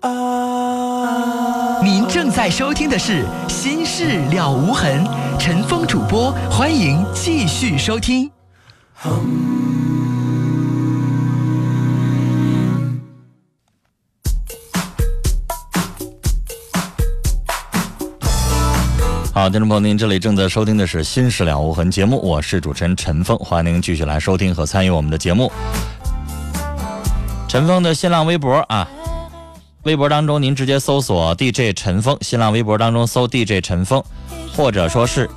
啊您正在收听的是《心事了无痕》，陈峰主播，欢迎继续收听。好，听众朋友，您这里正在收听的是《心事了无痕》节目，我是主持人陈峰，欢迎您继续来收听和参与我们的节目。陈峰的新浪微博啊，微博当中您直接搜索 DJ 陈峰，新浪微博当中搜 DJ 陈峰，或者说是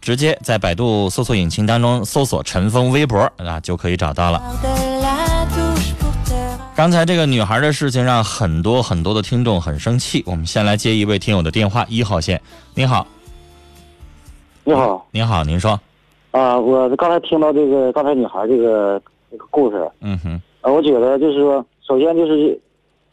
直接在百度搜索引擎当中搜索陈峰微博啊，就可以找到了。刚才这个女孩的事情让很多很多的听众很生气，我们先来接一位听友的电话，一号线，你好。你好，您好，您说。啊，我刚才听到这个刚才女孩这个这个故事，嗯哼，啊，我觉得就是说，首先就是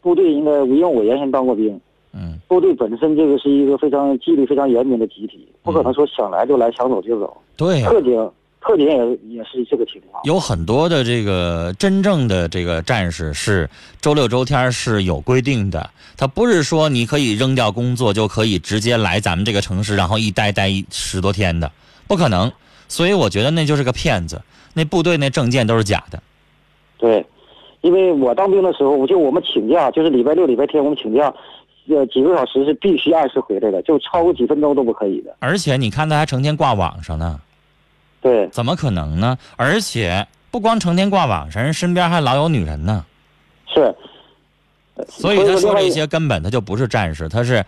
部队应该，因为我原先当过兵，嗯，部队本身这个是一个非常纪律非常严明的集体，不可能说想来就来，想走就走。对呀、特警特警也也是这个情况。有很多的这个真正的这个战士是周六周天是有规定的，他不是说你可以扔掉工作就可以直接来咱们这个城市，然后一待待一十多天的，不可能。所以我觉得那就是个骗子，那部队那证件都是假的。对，因为我当兵的时候，就我们请假，就是礼拜六、礼拜天我们请假，呃，几个小时是必须按时回来的，就超过几分钟都不可以的。而且你看他还成天挂网上呢，对，怎么可能呢？而且不光成天挂网上，人身边还老有女人呢。是。所以他说这些根本他就不是战士，他是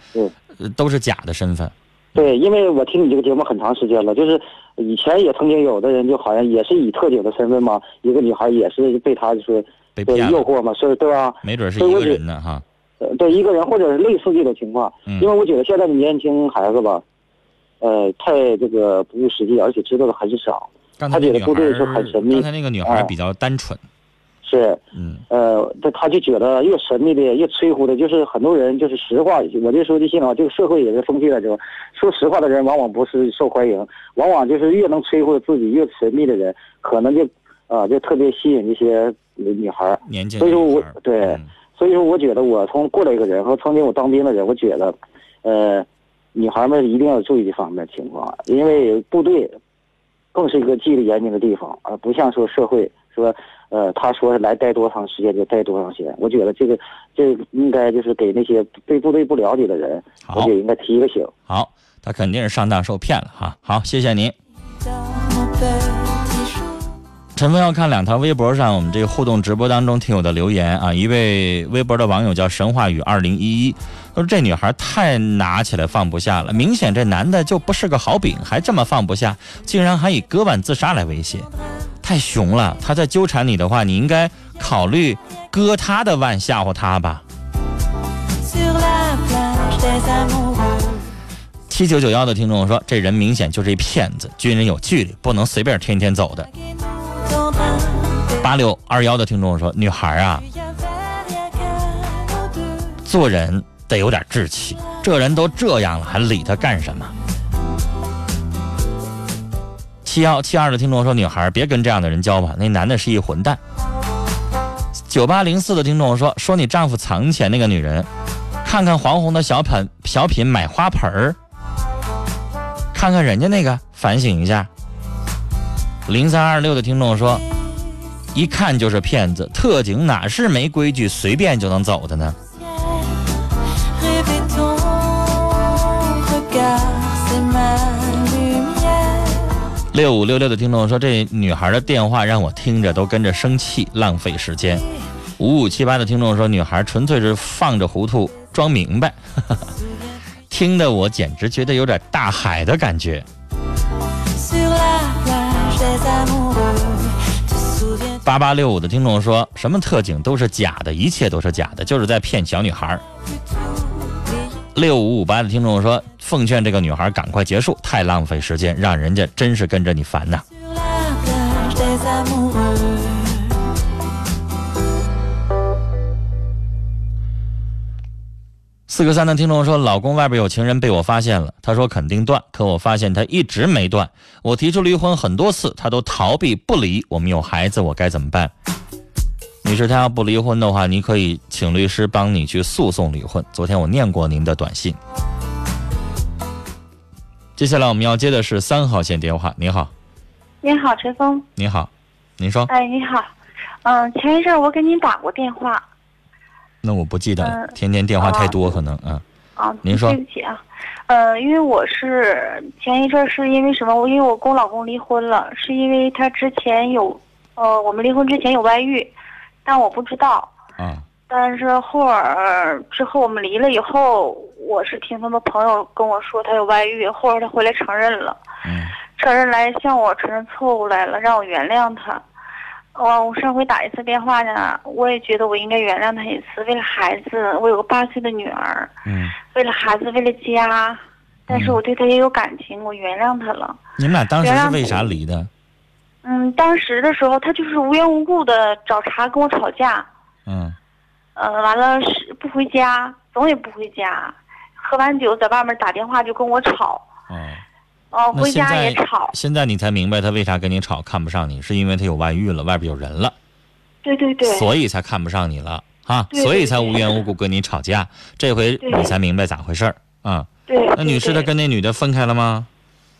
都是假的身份。对，因为我听你这个节目很长时间了，就是以前也曾经有的人就好像也是以特警的身份嘛，一个女孩也是被他说对被骗了，诱惑嘛，是对吧？没准是一个人呢哈。呃，对一个人或者是类似这种情况，嗯因为我觉得现在的年轻孩子吧，呃，太这个不务实际，而且知道的很少。他刚才那女觉得部队是孩很神秘刚才那个女孩啊比较单纯，是，嗯呃，他他就觉得越神秘的、越吹呼的，就是很多人就是实话，我就说句心里话，这个社会也是风气来说，说实话的人往往不是受欢迎，往往就是越能吹呼自己越神秘的人，可能就啊、就特别吸引一些女孩儿。年轻所以说我对嗯所以说，我觉得我从过来一个人和曾经我当兵的人，我觉得，呃，女孩们一定要注意这方面情况，因为部队更是一个纪律严谨的地方，而不像说社会说，呃，他说来待多长时间就待多长时间。我觉得这个这个应该就是给那些对部队不了解的人，我好觉得应该提一个醒。好，他肯定是上当受骗了哈。好，谢谢您。陈峰要看两条微博上我们这个互动直播当中听友的留言啊，一位微博的网友叫神话语二零一一，他说这女孩太拿起来放不下了，明显这男的就不是个好饼，还这么放不下，竟然还以割腕自杀来威胁，太熊了。他在纠缠你的话，你应该考虑割他的腕吓唬他吧。七九九幺的听众说，这人明显就是一骗子，军人有纪律，不能随便天天走的。八六二幺的听众说，女孩啊，做人得有点志气，这人都这样了，还理他干什么？七幺七二的听众说，女孩别跟这样的人交往，那男的是一混蛋。九八零四的听众说，说你丈夫藏钱那个女人，看看黄宏的小品小品买花盆儿，看看人家那个，反省一下。零三二六的听众说，一看就是骗子，特警哪是没规矩随便就能走的呢？六五六六的听众说，这女孩的电话让我听着都跟着生气，浪费时间。五五七八的听众说，女孩纯粹是放着糊涂装明白，听得我简直觉得有点大海的感觉。八八六五的听众说什么特警都是假的，一切都是假的，就是在骗小女孩。六五五八的听众说，奉劝这个女孩赶快结束，太浪费时间，让人家真是跟着你烦呐。四个三的听众说，老公外边有情人被我发现了，他说肯定断，可我发现他一直没断。我提出离婚很多次，他都逃避不离。我们有孩子，我该怎么办？女士，他要不离婚的话，你可以请律师帮你去诉讼离婚。昨天我念过您的短信。接下来我们要接的是三号线电话。你好，你好，陈峰。你好，您说。哎，你好，嗯，前一阵我给您打过电话。那我不记得了，嗯天天电话太多，可能嗯。啊，您说对不起啊，呃，因为我是前一阵是因为什么？我因为我跟我老公离婚了，是因为他之前有，呃，我们离婚之前有外遇，但我不知道。啊但是后儿之后我们离了以后，我是听他们朋友跟我说他有外遇，后来他回来承认了，嗯承认来向我承认错误来了，让我原谅他。哦，我上回打一次电话呢，我也觉得我应该原谅他一次，为了孩子，我有个八岁的女儿，嗯，为了孩子，为了家，但是嗯我对他也有感情，我原谅他了。你们俩当时是为啥离的？嗯，当时的时候他就是无缘无故的找茬跟我吵架，嗯呃，完了是不回家，总也不回家，喝完酒在外面打电话就跟我吵，哦，哦、回家也在吵，现在你才明白他为啥跟你吵，看不上你，是因为他有外遇了，外边有人了，对对对，所以才看不上你了啊，对所以才无缘无故跟你吵架。这回你才明白咋回事儿啊？对。那女士她跟那女的分开了吗？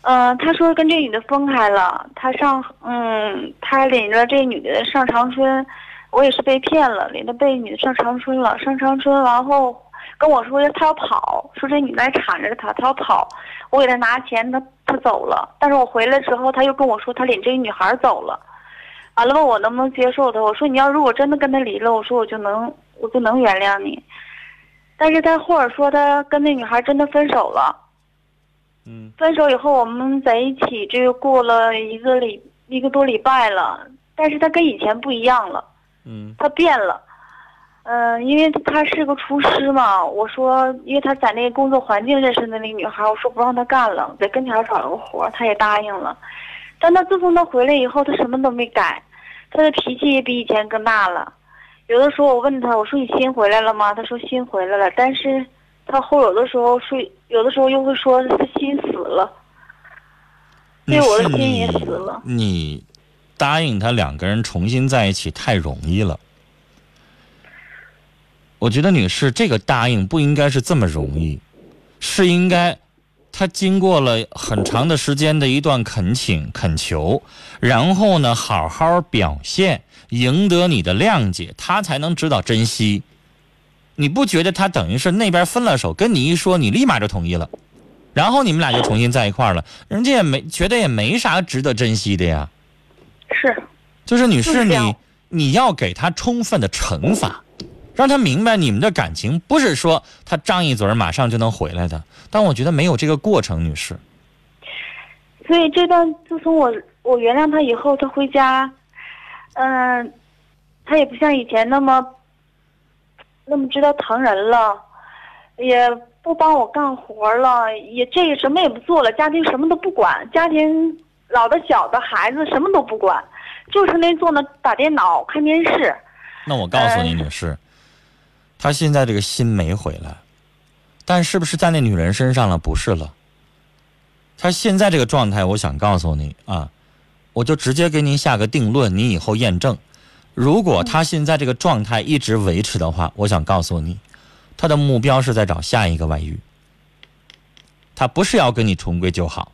嗯，他说跟这女的分开了，他上嗯，他领着这女的上长春，我也是被骗了，领着被女的上长春了，上长春然后跟我说他要跑，说这女的还缠着他，他要跑，我给他拿钱，他他走了，但是我回来之后他又跟我说他领这个女孩走了，完了问我能不能接受他，我说你要如果真的跟他离了，我说我就能我就能原谅你，但是他或者说他跟那女孩真的分手了。嗯分手以后，我们在一起这又过了一个礼一个多礼拜了，但是他跟以前不一样了，嗯他变了。嗯、因为他是个厨师嘛，我说，因为他在那个工作环境认识的那个女孩，我说不让他干了，在跟前找了个活儿，他也答应了。但他自从他回来以后，他什么都没改，他的脾气也比以前更大了。有的时候我问他，我说你心回来了吗？他说心回来了，但是他后有的时候说，有的时候又会说他心死了。对我的心也死了你答应他两个人重新在一起太容易了。我觉得女士这个答应不应该是这么容易，是应该她经过了很长的时间的一段恳请恳求，然后呢好好表现，赢得你的谅解，她才能知道珍惜。你不觉得她等于是那边分了手，跟你一说，你立马就同意了，然后你们俩就重新在一块儿了，人家也没觉得也没啥值得珍惜的呀。是，就是女士，你你要给他充分的惩罚，让他明白你们的感情不是说他张一嘴儿马上就能回来的。但我觉得没有这个过程，女士。所以这段自从我我原谅他以后，他回家，嗯、他也不像以前那么那么知道疼人了，也不帮我干活了，也这个什么也不做了，家庭什么都不管，家庭老的小的孩子什么都不管，就是那坐那打电脑看电视。那我告诉你，嗯女士，他现在这个心没回来，但是不是在那女人身上了？不是了。他现在这个状态，我想告诉你啊，我就直接给你下个定论，你以后验证。如果他现在这个状态一直维持的话，我想告诉你，他的目标是在找下一个外遇。他不是要跟你重归旧好，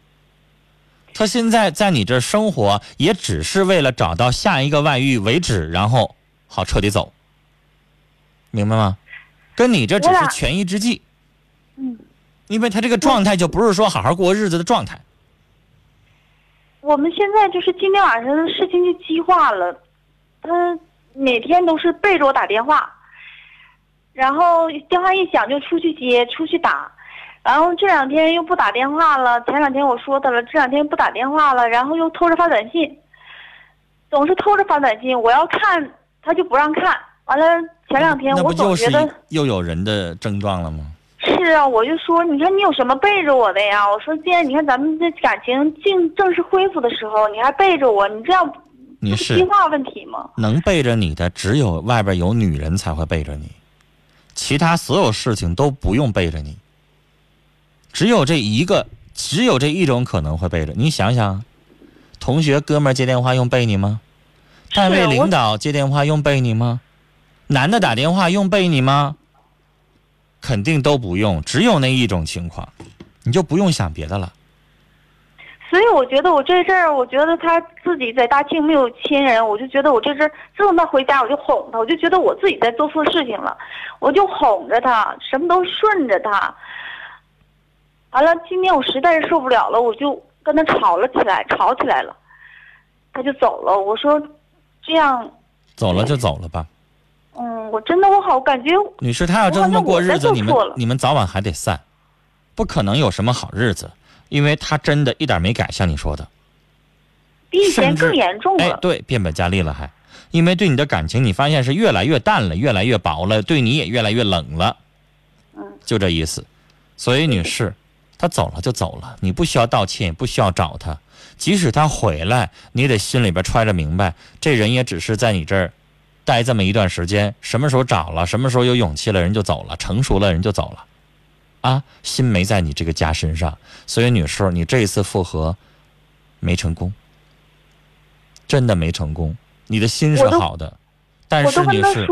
他现在在你这生活，也只是为了找到下一个外遇为止，然后好彻底走，明白吗？跟你这只是权宜之计，嗯，因为他这个状态就不是说好好过日子的状态。我们现在就是今天晚上的事情就激化了，他每天都是背着我打电话，然后电话一响就出去接，出去打，然后这两天又不打电话了。前两天我说他了，这两天不打电话了，然后又偷着发短信，总是偷着发短信，我要看他就不让看。完了前两天我总觉得。又有人的症状了吗？是啊，我就说，你看你有什么背着我的呀？我说，既然你看咱们这感情正正式恢复的时候，你还背着我，你这样女不是士激化问题吗？能背着你的，只有外边有女人才会背着你，其他所有事情都不用背着你。只有这一个，只有这一种可能会背着你。想想，同学哥们儿接电话用背你吗？单位领导接电话用背你吗？男的打电话用背你吗？肯定都不用，只有那一种情况，你就不用想别的了。所以我觉得我这阵儿，我觉得他自己在大庆没有亲人，我就觉得我这阵儿自从他回家，我就哄他，我就觉得我自己在做错事情了，我就哄着他，什么都顺着他。完了，今天我实在是受不了了，我就跟他吵了起来，吵起来了，他就走了。我说，这样，走了就走了吧，嗯，我真的我好感觉，女士，他要这么过日子，你们你们早晚还得散，不可能有什么好日子，因为他真的一点没改，像你说的。比以前更严重了。，哎对，变本加厉了还，因为对你的感情，你发现是越来越淡了，越来越薄了，对你也越来越冷了，嗯，就这意思。所以女士，他走了就走了，你不需要道歉，也不需要找他。即使他回来，你也得心里边揣着明白，这人也只是在你这儿待这么一段时间，什么时候找了，什么时候有勇气了，人就走了，成熟了，人就走了，啊，心没在你这个家身上。所以女士，你这一次复合没成功，真的没成功。你的心是好的，但是你是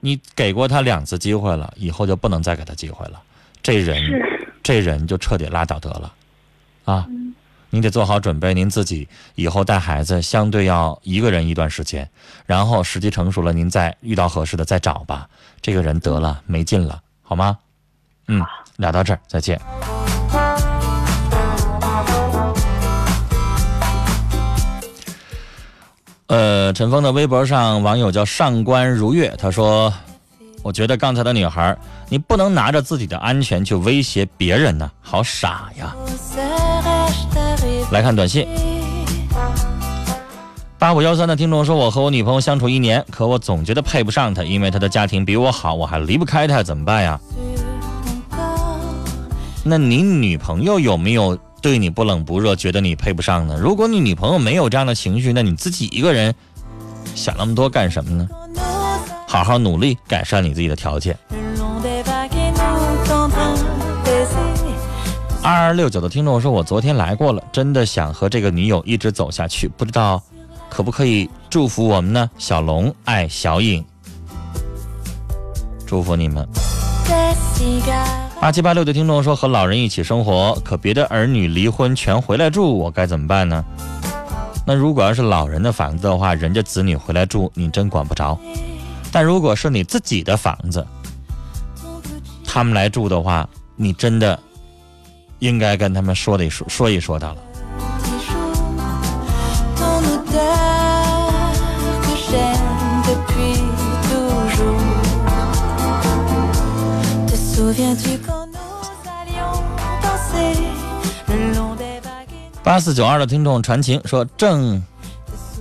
你给过他两次机会了，以后就不能再给他机会了。这人，这人就彻底拉倒得了，啊，嗯您得做好准备，您自己以后带孩子相对要一个人一段时间，然后时机成熟了，您再遇到合适的再找吧。这个人得了没劲了，好吗？嗯，聊到这儿，再见。呃，陈峰的微博上网友叫上官如月，他说：“我觉得刚才的女孩，你不能拿着自己的安全去威胁别人呢，好傻呀。”来看短信，八五幺三的听众说：“我和我女朋友相处一年，可我总觉得配不上她，因为她的家庭比我好，我还离不开她，怎么办呀？”那你女朋友有没有对你不冷不热，觉得你配不上呢？如果你女朋友没有这样的情绪，那你自己一个人想那么多干什么呢？好好努力改善你自己的条件。二二六九的听众说：“我昨天来过了，真的想和这个女友一直走下去，不知道可不可以祝福我们呢？”小龙爱小颖，祝福你们。八七八六的听众说：“和老人一起生活，可别的儿女离婚全回来住，我该怎么办呢？”那如果要是老人的房子的话，人家子女回来住，你真管不着。但如果是你自己的房子，他们来住的话，你真的应该跟他们说的说说一说的了。八四九二的听众传情说：“郑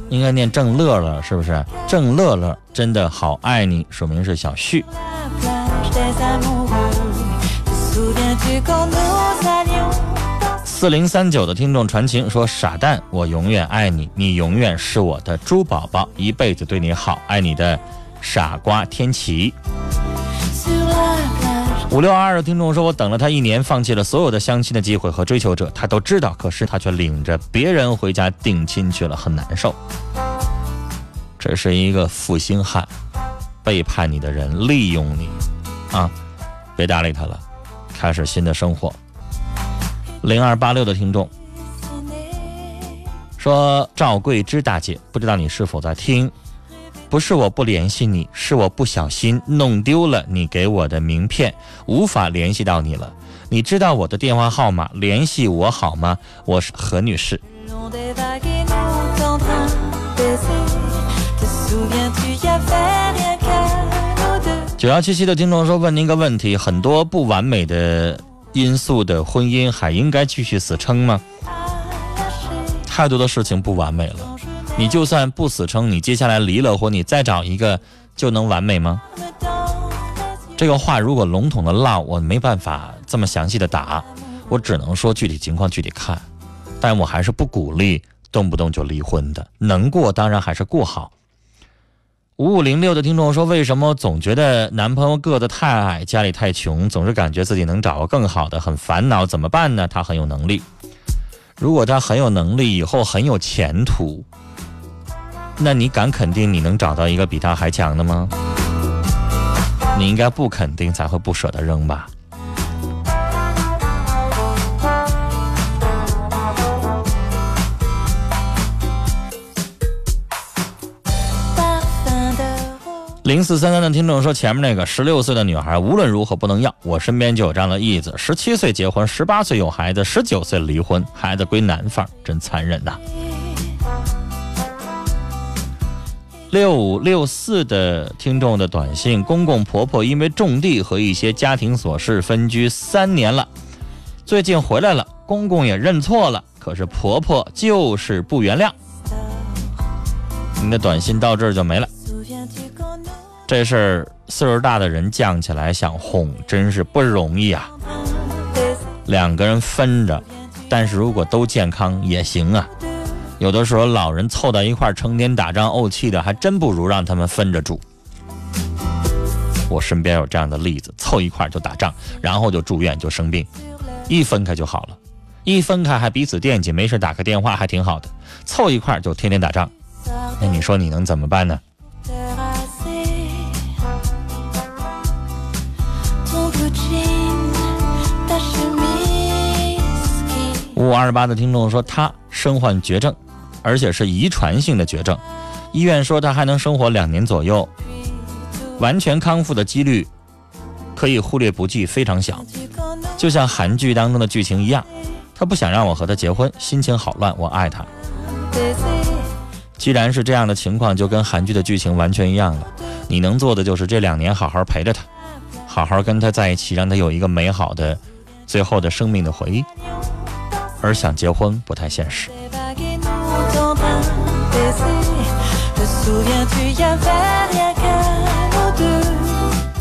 应该念郑乐乐，是不是？郑乐乐真的好爱你，署名是小旭。四零三九的听众传情说：“傻蛋，我永远爱你，你永远是我的猪宝宝，一辈子对你好，爱你的傻瓜天琪。”五六二二的听众说：“我等了他一年，放弃了所有的相亲的机会和追求者，他都知道，可是他却领着别人回家定亲去了，很难受。这是一个负心汉，背叛你的人利用你，啊，别搭理他了，开始新的生活。”零二八六的听众说：“赵桂芝大姐，不知道你是否在听？不是我不联系你，是我不小心弄丢了你给我的名片，无法联系到你了。你知道我的电话号码，联系我好吗？我是何女士。”九幺七七的听众说：“问您个问题，很多不完美的。”因素的婚姻还应该继续死撑吗？太多的事情不完美了，你就算不死撑，你接下来离了婚，你再找一个就能完美吗？这个话如果笼统的唠，我没办法这么详细的答，我只能说具体情况具体看，但我还是不鼓励动不动就离婚的，能过当然还是过好。五五零六的听众说：“为什么总觉得男朋友个子太矮，家里太穷，总是感觉自己能找个更好的，很烦恼，怎么办呢？他很有能力，如果他很有能力，以后很有前途，那你敢肯定你能找到一个比他还强的吗？你应该不肯定才会不舍得扔吧。零四三三的听众说：“前面那个十六岁的女孩无论如何不能要，我身边就有这样的例子：十七岁结婚，十八岁有孩子，十九岁离婚，孩子归男方，真残忍呐。”六五六四的听众的短信：公公婆婆因为种地和一些家庭琐事分居三年了，最近回来了，公公也认错了，可是婆婆就是不原谅。您的短信到这儿就没了。这事儿岁数大的人犟起来想哄，真是不容易啊。两个人分着，但是如果都健康也行啊。有的时候老人凑到一块儿，成天打仗怄气的，还真不如让他们分着住。我身边有这样的例子，凑一块儿就打仗，然后就住院就生病，一分开就好了，一分开还彼此惦记，没事打个电话还挺好的，凑一块儿就天天打仗，那你说你能怎么办呢？二十八的听众说，他身患绝症，而且是遗传性的绝症。医院说他还能生活两年左右，完全康复的几率可以忽略不计，非常小。就像韩剧当中的剧情一样，他不想让我和他结婚，心情好乱。我爱他。既然是这样的情况，就跟韩剧的剧情完全一样了。你能做的就是这两年好好陪着他，好好跟他在一起，让他有一个美好的最后的生命的回忆。而想结婚不太现实。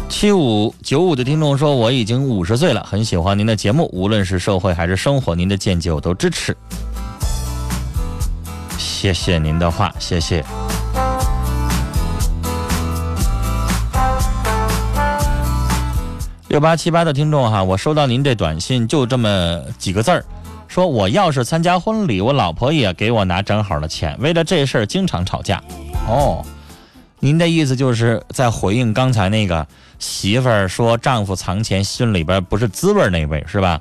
七五九五的听众说：“我已经五十岁了，很喜欢您的节目，无论是社会还是生活，您的见解我都支持。”谢谢您的话，谢谢。六八七八的听众哈，我收到您这短信，就这么几个字儿。说我要是参加婚礼，我老婆也给我拿正好的钱，为了这事儿经常吵架。哦，您的意思就是在回应刚才那个媳妇儿说丈夫藏钱心里边不是滋味那位是吧？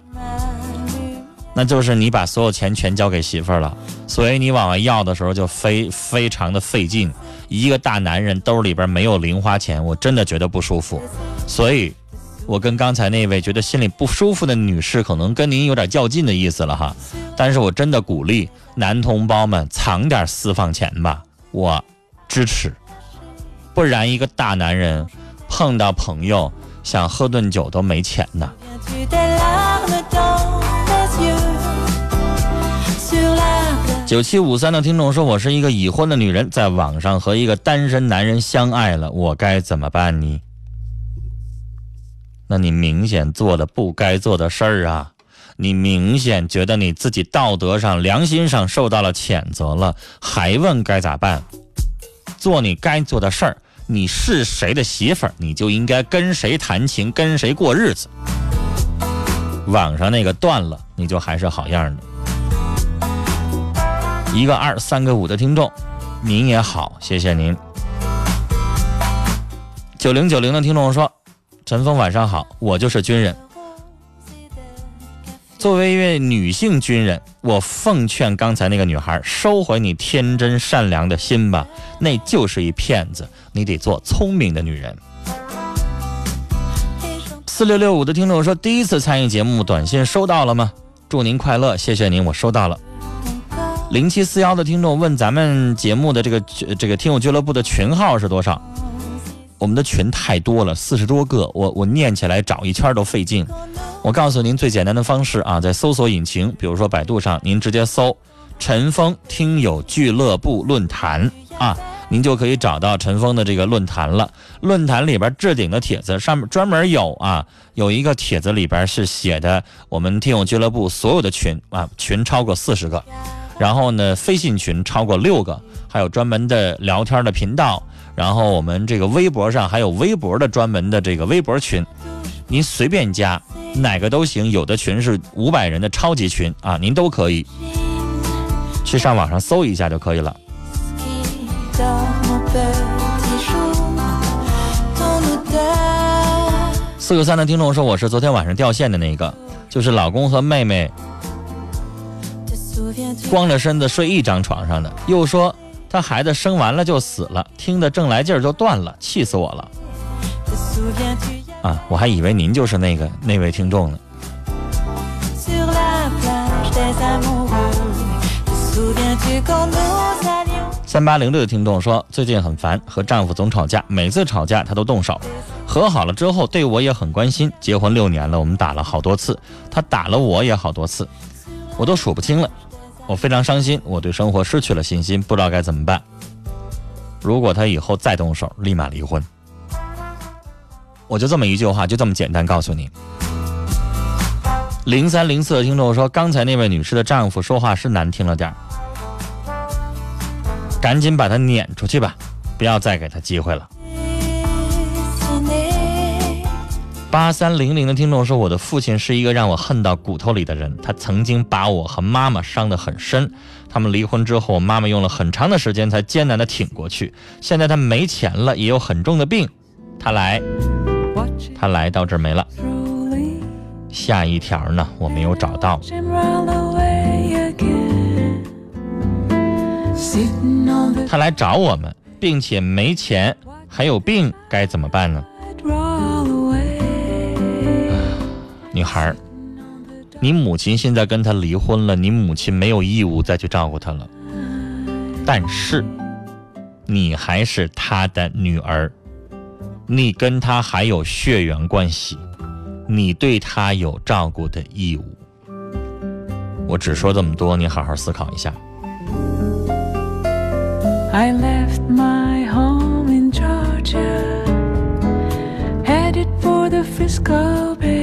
那就是你把所有钱全交给媳妇儿了，所以你往外要的时候就非非常的费劲。一个大男人兜里边没有零花钱，我真的觉得不舒服，所以。我跟刚才那位觉得心里不舒服的女士，可能跟您有点较劲的意思了哈，但是我真的鼓励男同胞们藏点私房钱吧，我支持，不然一个大男人碰到朋友想喝顿酒都没钱呢。九七五三的听众说，我是一个已婚的女人，在网上和一个单身男人相爱了，我该怎么办呢？那你明显做了不该做的事儿啊！你明显觉得你自己道德上、良心上受到了谴责了，还问该咋办？做你该做的事儿。你是谁的媳妇儿，你就应该跟谁谈情，跟谁过日子。网上那个断了，你就还是好样的。一个二，三个五的听众，您也好，谢谢您。九零九零的听众说。陈峰，晚上好，我就是军人。作为一位女性军人，我奉劝刚才那个女孩收回你天真善良的心吧，那就是一骗子。你得做聪明的女人。四六六五的听众说，第一次参与节目，短信收到了吗？祝您快乐，谢谢您，我收到了。零七四幺的听众问咱们节目的这个这个听友俱乐部的群号是多少？我们的群太多了，四十多个，我我念起来找一圈都费劲。我告诉您最简单的方式啊，在搜索引擎，比如说百度上，您直接搜“陈峰听友俱乐部论坛”啊，您就可以找到陈峰的这个论坛了。论坛里边置顶的帖子上面专门有啊，有一个帖子里边是写的我们听友俱乐部所有的群啊，群超过四十个，然后呢，飞信群超过六个，还有专门的聊天的频道。然后我们这个微博上还有微博的专门的这个微博群。您随便加哪个都行有的群是五百人的超级群啊您都可以。去上网上搜一下就可以了。四个三的听众说我是昨天晚上掉线的那个就是老公和妹妹光着身子睡一张床上的又说他孩子生完了就死了，听得正来劲儿就断了，气死我了。”啊，我还以为您就是那个那位听众呢。三八零六的听众说，最近很烦，和丈夫总吵架，每次吵架他都动手。和好了之后，对我也很关心。结婚六年了，我们打了好多次，他打了我也好多次，我都数不清了。我非常伤心，我对生活失去了信心，不知道该怎么办。如果他以后再动手，立马离婚。我就这么一句话，就这么简单告诉你。零三零四的听众说，刚才那位女士的丈夫说话是难听了点儿。赶紧把他撵出去吧，不要再给他机会了。八三零零的听众说：“我的父亲是一个让我恨到骨头里的人，他曾经把我和妈妈伤得很深。他们离婚之后，妈妈用了很长的时间才艰难地挺过去。现在他没钱了，也有很重的病，他来，他来到这儿没了。下一条呢，我没有找到。”他来找我们，并且没钱，还有病，该怎么办呢？女孩，你母亲现在跟他离婚了，你母亲没有义务再去照顾他了。但是，你还是他的女儿，你跟他还有血缘关系，你对他有照顾的义务。我只说这么多，你好好思考一下。I left my home in Georgia, headed for the Frisco Bay.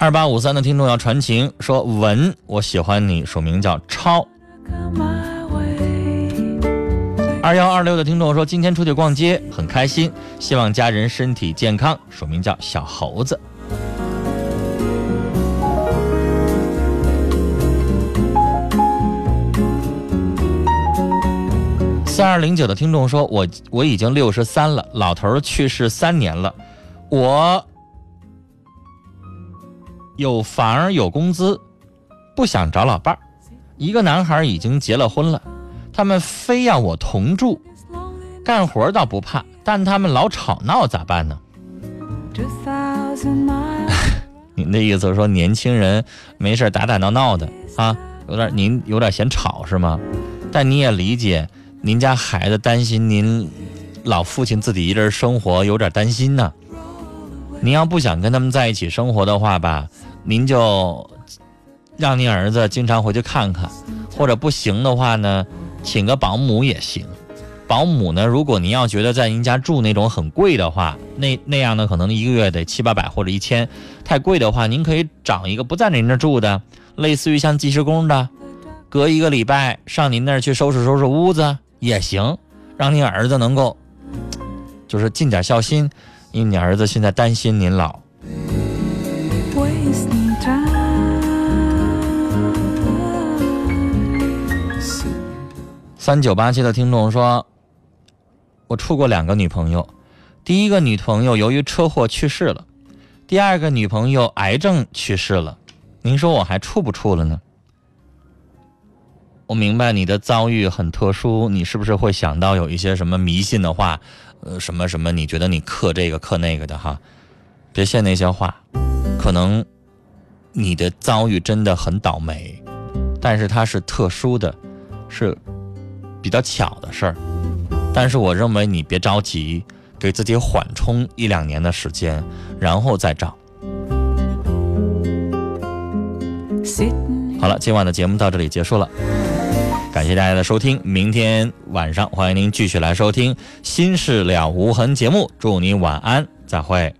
二八五三的听众要传情，说文，我喜欢你，署名叫超。二幺二六的听众说，今天出去逛街很开心，希望家人身体健康，署名叫小猴子。三二零九的听众说：“我我已经六十三了，老头去世三年了，我有房有工资，不想找老伴儿。一个男孩已经结了婚了，他们非要我同住，干活倒不怕，但他们老吵闹，咋办呢？”您的意思是说年轻人没事打打闹闹的啊，有点您有点嫌吵是吗？但你也理解。您家孩子担心您老父亲自己一人生活，有点担心呢。您要不想跟他们在一起生活的话吧，您就让您儿子经常回去看看，或者不行的话呢，请个保姆也行。保姆呢，如果您要觉得在您家住那种很贵的话，那那样呢，可能一个月得七八百或者一千，太贵的话，您可以找一个不在您那住的，类似于像计时工的，隔一个礼拜上您那儿去收拾收拾屋子。也行，让您儿子能够，就是尽点孝心，因为你儿子现在担心您老。三九八七的听众说：“我处过两个女朋友，第一个女朋友由于车祸去世了，第二个女朋友癌症去世了，您说我还处不处了呢？”我明白你的遭遇很特殊，你是不是会想到有一些什么迷信的话，呃，什么什么？你觉得你克这个克那个的哈？别信那些话，可能你的遭遇真的很倒霉，但是它是特殊的，是比较巧的事儿。但是我认为你别着急，给自己缓冲一两年的时间，然后再找。好了，今晚的节目到这里结束了。感谢大家的收听，明天晚上欢迎您继续来收听《心事了无痕》节目，祝您晚安，再会。